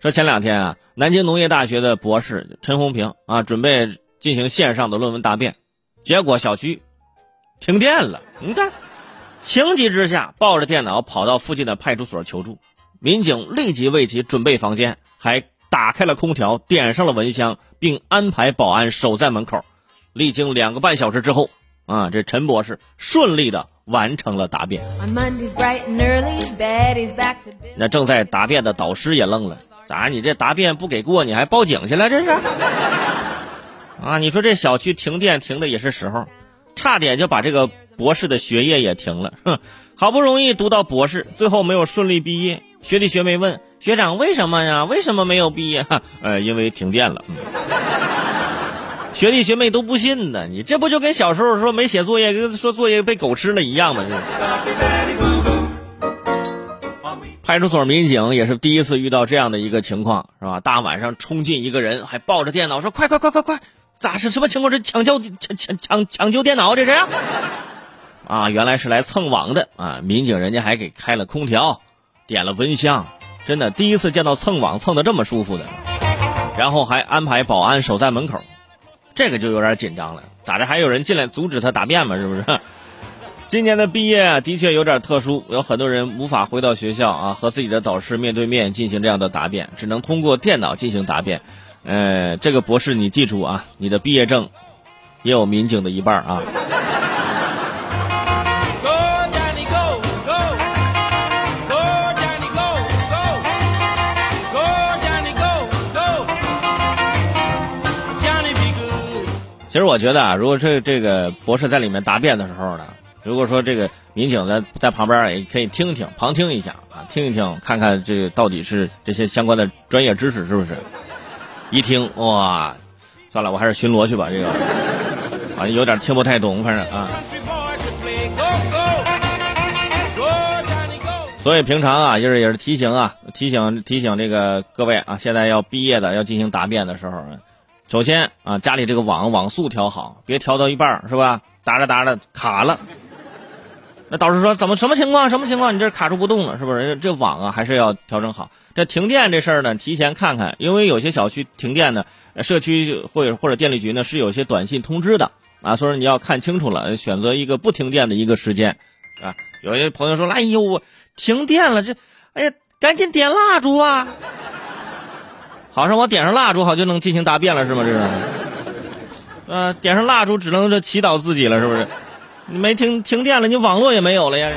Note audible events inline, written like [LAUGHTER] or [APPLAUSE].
说前两天啊，南京农业大学的博士陈红平啊，准备进行线上的论文答辩，结果小区停电了。你看，情急之下抱着电脑跑到附近的派出所求助，民警立即为其准备房间，还打开了空调，点上了蚊香，并安排保安守在门口。历经两个半小时之后，啊，这陈博士顺利的完成了答辩。那正在答辩的导师也愣了，咋？你这答辩不给过，你还报警去了？这是？啊，你说这小区停电停的也是时候，差点就把这个博士的学业也停了。哼，好不容易读到博士，最后没有顺利毕业。学弟学妹问学长为什么呀？为什么没有毕业？呃，因为停电了。学弟学妹都不信呢，你这不就跟小时候说没写作业，跟说作业被狗吃了一样吗？派出所民警也是第一次遇到这样的一个情况，是吧？大晚上冲进一个人，还抱着电脑说：“快快快快快，咋是什么情况？这抢救抢抢抢抢救电脑，这是？”啊，原来是来蹭网的啊！民警人家还给开了空调，点了蚊香，真的第一次见到蹭网蹭的这么舒服的，然后还安排保安守在门口。这个就有点紧张了，咋的？还有人进来阻止他答辩吗？是不是？今年的毕业啊的确有点特殊，有很多人无法回到学校啊，和自己的导师面对面进行这样的答辩，只能通过电脑进行答辩。呃，这个博士你记住啊，你的毕业证也有民警的一半啊。其实我觉得啊，如果这这个博士在里面答辩的时候呢，如果说这个民警在在旁边也可以听听、旁听一下啊，听一听，看看这到底是这些相关的专业知识是不是？一听哇，算了，我还是巡逻去吧。这个啊，有点听不太懂，反正啊。所以平常啊，就是也是提醒啊，提醒提醒这个各位啊，现在要毕业的要进行答辩的时候。首先啊，家里这个网网速调好，别调到一半是吧？打着打着卡了。那导师说怎么什么情况？什么情况？你这卡住不动了是不是？这网啊还是要调整好。这停电这事儿呢，提前看看，因为有些小区停电呢，社区或者或者电力局呢是有些短信通知的啊，所以你要看清楚了，选择一个不停电的一个时间啊。有些朋友说：“哎呦，停电了，这哎呀，赶紧点蜡烛啊！” [LAUGHS] 好像我点上蜡烛，好就能进行答辩了，是吗？这是，呃，点上蜡烛只能这祈祷自己了，是不是？你没停停电了，你网络也没有了呀。